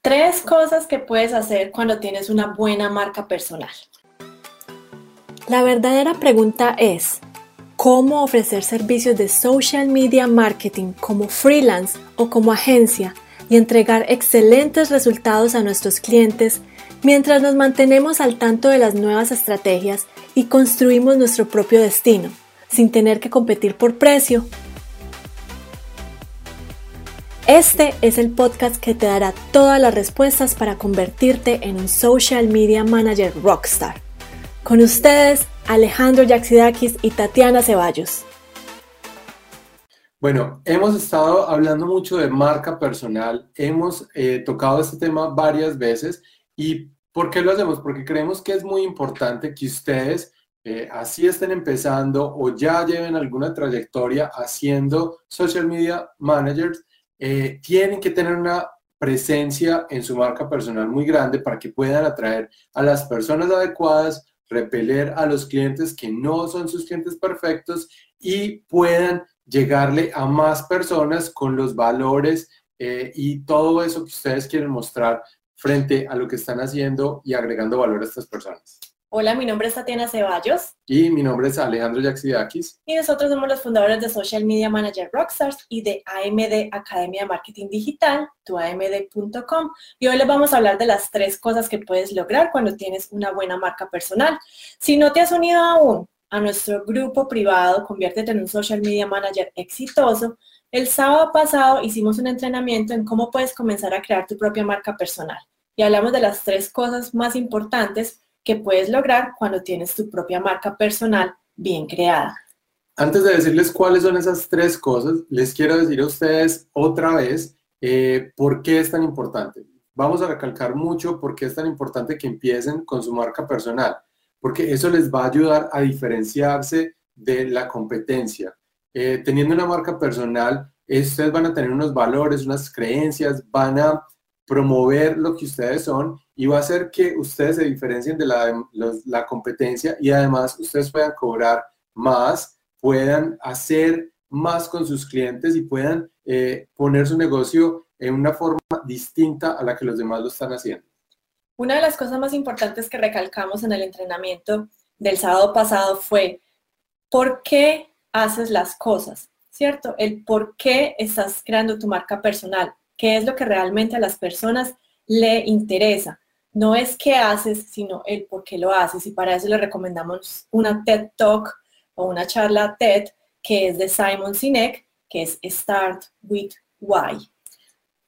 Tres cosas que puedes hacer cuando tienes una buena marca personal. La verdadera pregunta es, ¿cómo ofrecer servicios de social media marketing como freelance o como agencia y entregar excelentes resultados a nuestros clientes mientras nos mantenemos al tanto de las nuevas estrategias y construimos nuestro propio destino, sin tener que competir por precio este es el podcast que te dará todas las respuestas para convertirte en un social media manager rockstar. Con ustedes, Alejandro Yaxidakis y Tatiana Ceballos. Bueno, hemos estado hablando mucho de marca personal, hemos eh, tocado este tema varias veces y ¿por qué lo hacemos? Porque creemos que es muy importante que ustedes eh, así estén empezando o ya lleven alguna trayectoria haciendo social media managers, eh, tienen que tener una presencia en su marca personal muy grande para que puedan atraer a las personas adecuadas, repeler a los clientes que no son sus clientes perfectos y puedan llegarle a más personas con los valores eh, y todo eso que ustedes quieren mostrar frente a lo que están haciendo y agregando valor a estas personas. Hola, mi nombre es Tatiana Ceballos. Y mi nombre es Alejandro Yaxidakis. Y nosotros somos los fundadores de Social Media Manager Rockstars y de AMD Academia de Marketing Digital, tuamd.com. Y hoy les vamos a hablar de las tres cosas que puedes lograr cuando tienes una buena marca personal. Si no te has unido aún a nuestro grupo privado, conviértete en un Social Media Manager exitoso. El sábado pasado hicimos un entrenamiento en cómo puedes comenzar a crear tu propia marca personal. Y hablamos de las tres cosas más importantes que puedes lograr cuando tienes tu propia marca personal bien creada. Antes de decirles cuáles son esas tres cosas, les quiero decir a ustedes otra vez eh, por qué es tan importante. Vamos a recalcar mucho por qué es tan importante que empiecen con su marca personal, porque eso les va a ayudar a diferenciarse de la competencia. Eh, teniendo una marca personal, ustedes van a tener unos valores, unas creencias, van a promover lo que ustedes son y va a hacer que ustedes se diferencien de la, competencia y además ustedes puedan cobrar más, puedan hacer más con sus clientes y puedan eh, poner su negocio en una forma distinta a la que los demás lo están haciendo. Una de las cosas más importantes que recalcamos en el entrenamiento del sábado pasado fue por qué haces las cosas, ¿cierto? El por qué estás creando tu marca personal qué es lo que realmente a las personas le interesa. No es qué haces, sino el por qué lo haces. Y para eso le recomendamos una TED Talk o una charla TED que es de Simon Sinek, que es Start with Why.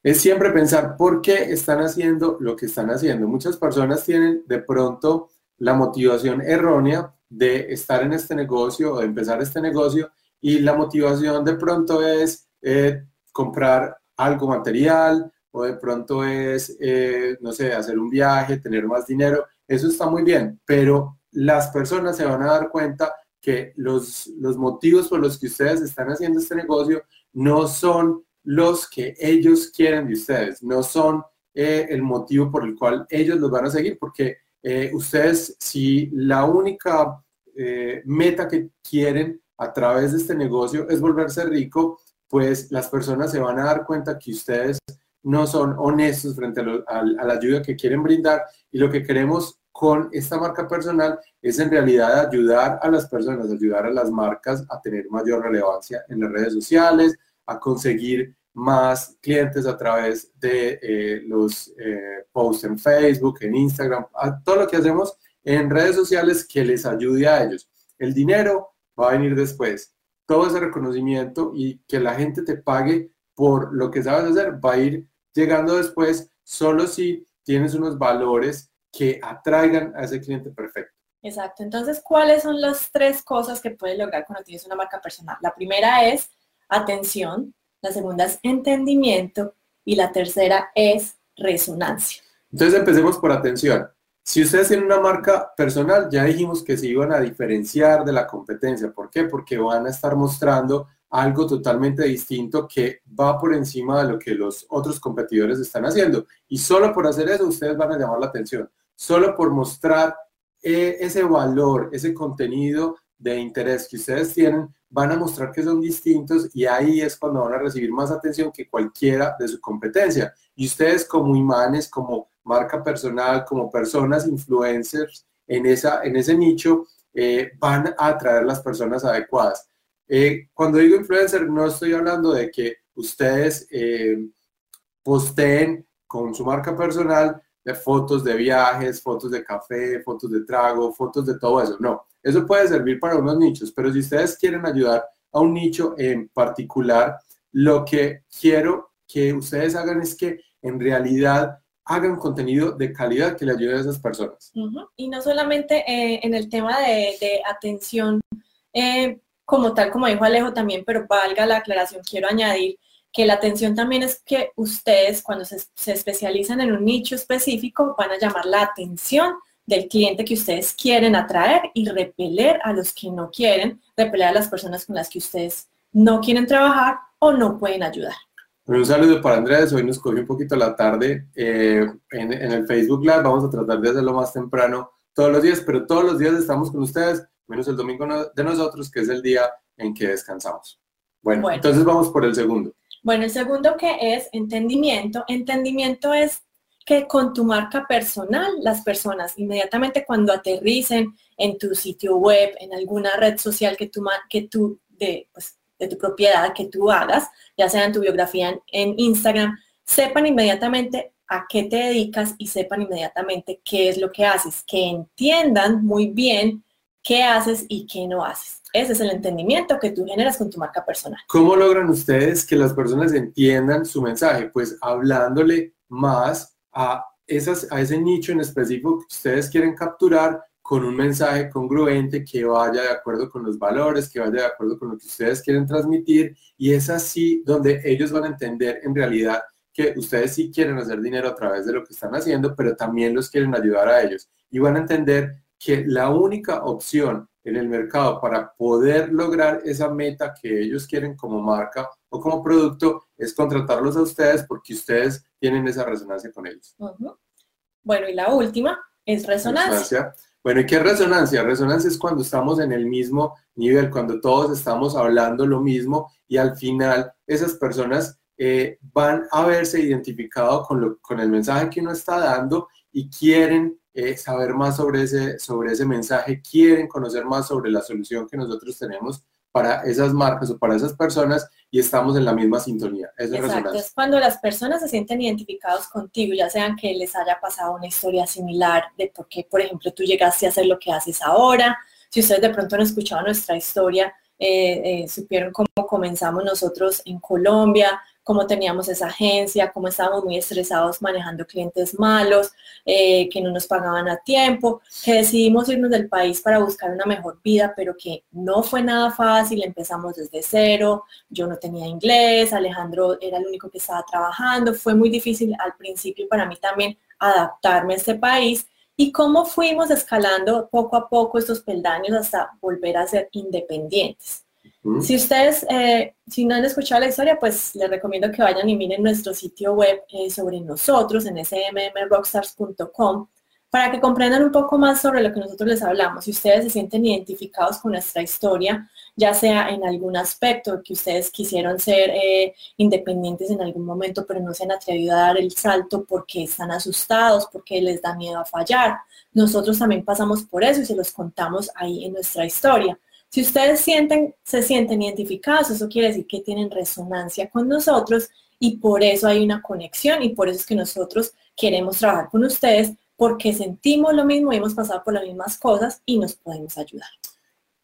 Es siempre pensar por qué están haciendo lo que están haciendo. Muchas personas tienen de pronto la motivación errónea de estar en este negocio o de empezar este negocio y la motivación de pronto es eh, comprar algo material o de pronto es, eh, no sé, hacer un viaje, tener más dinero, eso está muy bien, pero las personas se van a dar cuenta que los, los motivos por los que ustedes están haciendo este negocio no son los que ellos quieren de ustedes, no son eh, el motivo por el cual ellos los van a seguir, porque eh, ustedes, si la única meta que quieren a través de este negocio es volverse rico, pues las personas se van a dar cuenta que ustedes no son honestos frente a, la ayuda que quieren brindar y lo que queremos con esta marca personal es en realidad ayudar a las personas, ayudar a las marcas a tener mayor relevancia en las redes sociales, a conseguir más clientes a través de eh, los eh, posts en Facebook, en Instagram, a todo lo que hacemos en redes sociales que les ayude a ellos. El dinero va a venir después todo ese reconocimiento y que la gente te pague por lo que sabes hacer va a ir llegando después solo si tienes unos valores que atraigan a ese cliente perfecto. Exacto. Entonces, ¿cuáles son las tres cosas que puedes lograr cuando tienes una marca personal? La primera es atención, la segunda es entendimiento y la tercera es resonancia. Entonces, empecemos por atención. Si ustedes tienen una marca personal, ya dijimos que se iban a diferenciar de la competencia. ¿Por qué? Porque van a estar mostrando algo totalmente distinto que va por encima de lo que los otros competidores están haciendo. Y solo por hacer eso, ustedes van a llamar la atención. Solo por mostrar eh, ese valor, ese contenido de interés que ustedes tienen, van a mostrar que son distintos y ahí es cuando van a recibir más atención que cualquiera de su competencia. Y ustedes como imanes, como marca personal, como personas influencers en, esa, en ese nicho, eh, van a atraer las personas adecuadas. Eh, cuando digo influencer, no estoy hablando de que ustedes eh, posteen con su marca personal de fotos de viajes, fotos de café, fotos de trago, fotos de todo eso. No, eso puede servir para unos nichos, pero si ustedes quieren ayudar a un nicho en particular, lo que quiero que ustedes hagan es que en realidad hagan contenido de calidad que le ayude a esas personas. Y no solamente eh, en el tema de, atención eh, como tal, como dijo Alejo también, pero valga la aclaración, quiero añadir que la atención también es que ustedes cuando se, especializan en un nicho específico van a llamar la atención del cliente que ustedes quieren atraer y repeler a los que no quieren, repeler a las personas con las que ustedes no quieren trabajar o no pueden ayudar. Un saludo para Andrés, hoy nos cogió un poquito la tarde eh, en, en, el Facebook Live, vamos a tratar de hacerlo más temprano todos los días, pero todos los días estamos con ustedes, menos el domingo de nosotros, que es el día en que descansamos. bueno. entonces vamos por el segundo. Bueno, el segundo que es entendimiento. Entendimiento es que con tu marca personal, las personas inmediatamente cuando aterricen en tu sitio web, en alguna red social que tú, que tú de, pues, de tu propiedad, que tú hagas, ya sea en tu biografía en, Instagram, sepan inmediatamente a qué te dedicas y sepan inmediatamente qué es lo que haces, que entiendan muy bien qué haces y qué no haces. Ese es el entendimiento que tú generas con tu marca personal. ¿Cómo logran ustedes que las personas entiendan su mensaje? Pues hablándole más a, esas, a ese nicho en específico que ustedes quieren capturar con un mensaje congruente que vaya de acuerdo con los valores, que vaya de acuerdo con lo que ustedes quieren transmitir y es así donde ellos van a entender en realidad que ustedes sí quieren hacer dinero a través de lo que están haciendo, pero también los quieren ayudar a ellos y van a entender que la única opción en el mercado para poder lograr esa meta que ellos quieren como marca o como producto es contratarlos a ustedes porque ustedes tienen esa resonancia con ellos. Bueno, y la última es resonancia. Bueno, ¿y qué es resonancia? Resonancia es cuando estamos en el mismo nivel, cuando todos estamos hablando lo mismo y al final esas personas eh, van a verse identificado con, lo, con el mensaje que uno está dando y quieren eh, saber más sobre ese, sobre ese mensaje, quieren conocer más sobre la solución que nosotros tenemos para esas marcas o para esas personas y estamos en la misma sintonía. Exacto, es cuando las personas se sienten identificados contigo, ya sean que les haya pasado una historia similar de por qué, por ejemplo, tú llegaste a hacer lo que haces ahora. Si ustedes de pronto han escuchado nuestra historia, eh, eh, supieron cómo comenzamos nosotros en Colombia, cómo teníamos esa agencia, cómo estábamos muy estresados manejando clientes malos, eh, que no nos pagaban a tiempo, que decidimos irnos del país para buscar una mejor vida, pero que no fue nada fácil, empezamos desde cero, yo no tenía inglés, Alejandro era el único que estaba trabajando, fue muy difícil al principio para mí también adaptarme a este país y cómo fuimos escalando poco a poco estos peldaños hasta volver a ser independientes. Si ustedes, eh, si no han escuchado la historia, pues les recomiendo que vayan y miren nuestro sitio web eh, sobre nosotros en smmrockstars.com para que comprendan un poco más sobre lo que nosotros les hablamos. Si ustedes se sienten identificados con nuestra historia, ya sea en algún aspecto que ustedes quisieron ser eh, independientes en algún momento, pero no se han atrevido a dar el salto porque están asustados, porque les da miedo a fallar. Nosotros también pasamos por eso y se los contamos ahí en nuestra historia. Si ustedes se sienten identificados, eso quiere decir que tienen resonancia con nosotros y por eso hay una conexión y por eso es que nosotros queremos trabajar con ustedes porque sentimos lo mismo hemos pasado por las mismas cosas y nos podemos ayudar.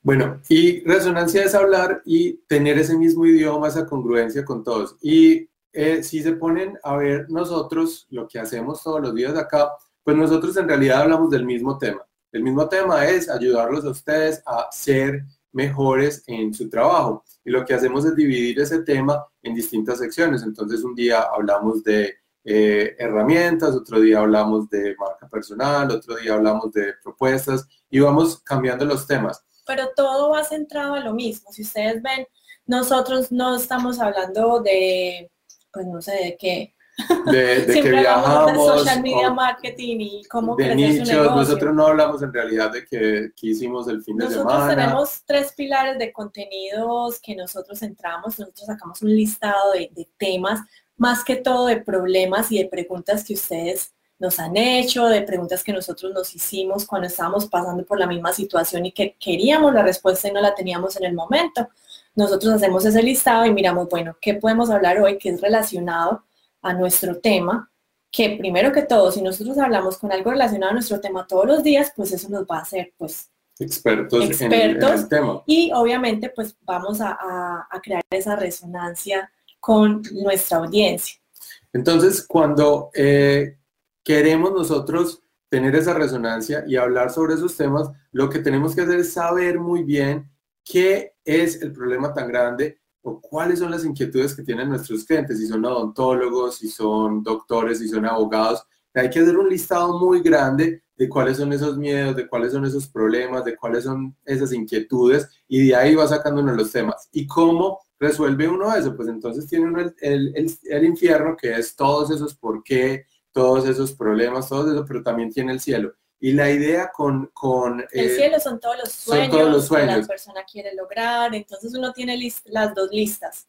Bueno, y resonancia es hablar y tener ese mismo idioma, esa congruencia con todos. Y eh, si se ponen a ver nosotros lo que hacemos todos los días acá, pues nosotros en realidad hablamos del mismo tema. El mismo tema es ayudarlos a ustedes a ser mejores en su trabajo. Y lo que hacemos es dividir ese tema en distintas secciones. Entonces un día hablamos de eh, herramientas, otro día hablamos de marca personal, otro día hablamos de propuestas y vamos cambiando los temas. Pero todo va centrado a lo mismo. Si ustedes ven, nosotros no estamos hablando de, pues no sé, de qué, de, que viajamos. De social media marketing y cómo de nichos. Nosotros no hablamos en realidad de que, hicimos el fin de semana. Nosotros tenemos tres pilares de contenidos que nosotros entramos. Nosotros sacamos un listado de, de temas, más que todo de problemas y de preguntas que ustedes nos han hecho, de preguntas que nosotros nos hicimos cuando estábamos pasando por la misma situación y que queríamos la respuesta y no la teníamos en el momento. Nosotros hacemos ese listado y miramos, bueno, ¿qué podemos hablar hoy que es relacionado a nuestro tema? Que primero que todo, si nosotros hablamos con algo relacionado a nuestro tema todos los días, pues eso nos va a hacer, pues, expertos, en, el tema. Y obviamente, pues vamos a crear esa resonancia con nuestra audiencia. Entonces, cuando eh, queremos nosotros tener esa resonancia y hablar sobre esos temas, lo que tenemos que hacer es saber muy bien qué es el problema tan grande o cuáles son las inquietudes que tienen nuestros clientes, si son odontólogos, si son doctores, si son abogados. Hay que hacer un listado muy grande de cuáles son esos miedos, de cuáles son esos problemas, de cuáles son esas inquietudes y de ahí va sacando uno los temas. ¿Y cómo resuelve uno eso? Pues entonces tiene uno el, el, el infierno, que es todos esos por qué, todos esos problemas, todo eso, pero también tiene el cielo. Y la idea con... con el eh, cielo son todos los sueños, todos los sueños que la persona quiere lograr, entonces uno tiene las dos listas.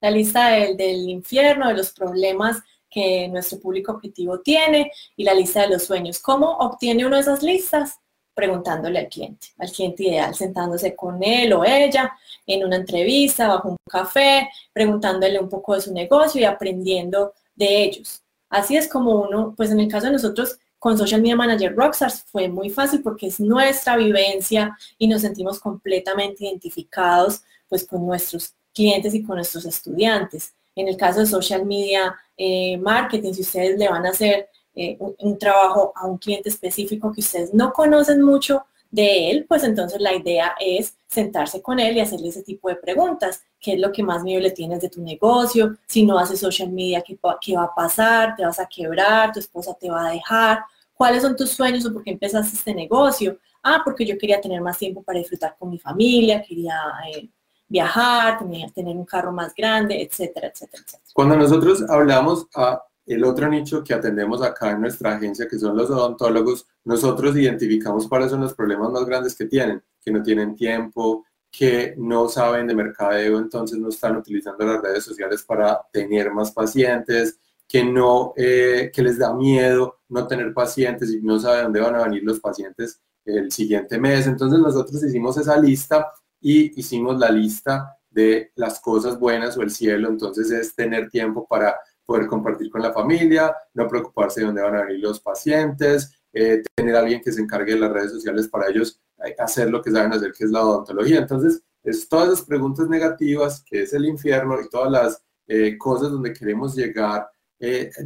La lista del, del infierno, de los problemas que nuestro público objetivo tiene y la lista de los sueños. ¿Cómo obtiene uno esas listas? Preguntándole al cliente, al cliente ideal, sentándose con él o ella en una entrevista, bajo un café, preguntándole un poco de su negocio y aprendiendo de ellos. Así es como uno, pues en el caso de nosotros, con Social Media Manager Rockstars fue muy fácil porque es nuestra vivencia y nos sentimos completamente identificados pues con nuestros clientes y con nuestros estudiantes. En el caso de Social Media eh, Marketing, si ustedes le van a hacer eh, un, trabajo a un cliente específico que ustedes no conocen mucho, de él, pues entonces la idea es sentarse con él y hacerle ese tipo de preguntas. ¿Qué es lo que más miedo le tienes de tu negocio? Si no haces social media, ¿qué, ¿qué, va a pasar? ¿Te vas a quebrar? ¿Tu esposa te va a dejar? ¿Cuáles son tus sueños o por qué empezaste este negocio? Ah, porque yo quería tener más tiempo para disfrutar con mi familia, quería eh, viajar, tener, tener un carro más grande, etcétera, etcétera, etcétera. Cuando nosotros hablamos a el otro nicho que atendemos acá en nuestra agencia, que son los odontólogos, nosotros identificamos cuáles son los problemas más grandes que tienen, que no tienen tiempo, que no saben de mercadeo, entonces no están utilizando las redes sociales para tener más pacientes, que no, eh, que les da miedo no tener pacientes y no saben dónde van a venir los pacientes el siguiente mes. Entonces nosotros hicimos esa lista y hicimos la lista de las cosas buenas o el cielo, entonces es tener tiempo para poder compartir con la familia, no preocuparse de dónde van a venir los pacientes, eh, tener a alguien que se encargue de las redes sociales para ellos eh, hacer lo que saben hacer, que es la odontología. Entonces, es todas las preguntas negativas, que es el infierno, y todas las eh, cosas donde queremos llegar,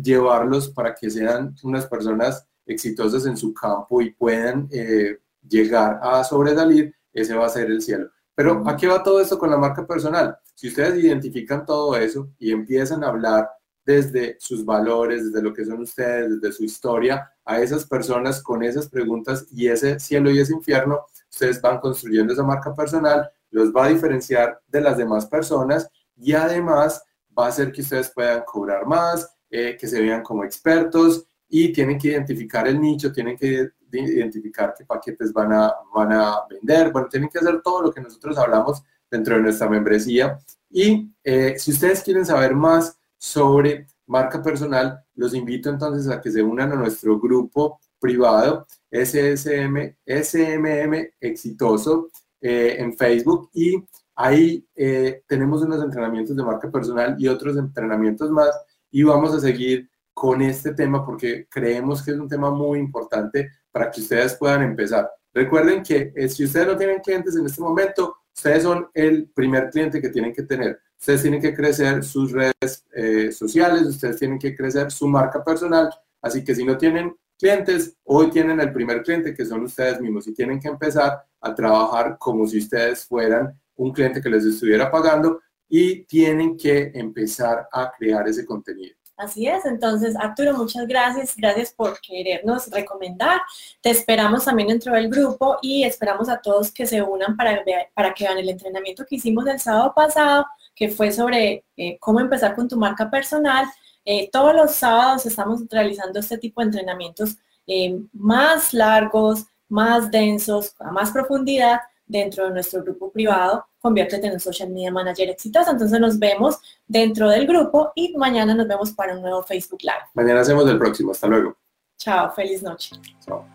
llevarlos para que sean unas personas exitosas en su campo y puedan llegar a sobresalir, ese va a ser el cielo. Pero ¿a qué va todo esto con la marca personal? Si ustedes identifican todo eso y empiezan a hablar desde sus valores, desde lo que son ustedes, desde su historia, a esas personas con esas preguntas y ese cielo y ese infierno, ustedes van construyendo esa marca personal, los va a diferenciar de las demás personas y además va a hacer que ustedes puedan cobrar más, eh, que se vean como expertos y tienen que identificar el nicho, tienen que identificar qué paquetes van a, van a vender, bueno, tienen que hacer todo lo que nosotros hablamos dentro de nuestra membresía. Y eh, si ustedes quieren saber más, sobre marca personal, los invito entonces a que se unan a nuestro grupo privado SSM, SMM Exitoso eh, en Facebook y ahí eh, tenemos unos entrenamientos de marca personal y otros entrenamientos más y vamos a seguir con este tema porque creemos que es un tema muy importante para que ustedes puedan empezar. Recuerden que eh, si ustedes no tienen clientes en este momento, ustedes son el primer cliente que tienen que tener. Ustedes tienen que crecer sus redes eh, sociales, ustedes tienen que crecer su marca personal. Así que si no tienen clientes, hoy tienen el primer cliente que son ustedes mismos y tienen que empezar a trabajar como si ustedes fueran un cliente que les estuviera pagando y tienen que empezar a crear ese contenido. Así es, entonces Arturo, muchas gracias, gracias por querernos recomendar. Te esperamos también dentro del grupo y esperamos a todos que se unan para, para que vean el entrenamiento que hicimos el sábado pasado que fue sobre eh, cómo empezar con tu marca personal. Eh, todos los sábados estamos realizando este tipo de entrenamientos eh, más largos, más densos, a más profundidad dentro de nuestro grupo privado, conviértete en un social media manager exitoso. Entonces nos vemos dentro del grupo y mañana nos vemos para un nuevo Facebook Live. Mañana hacemos el próximo. Hasta luego. Chao, feliz noche. Chao.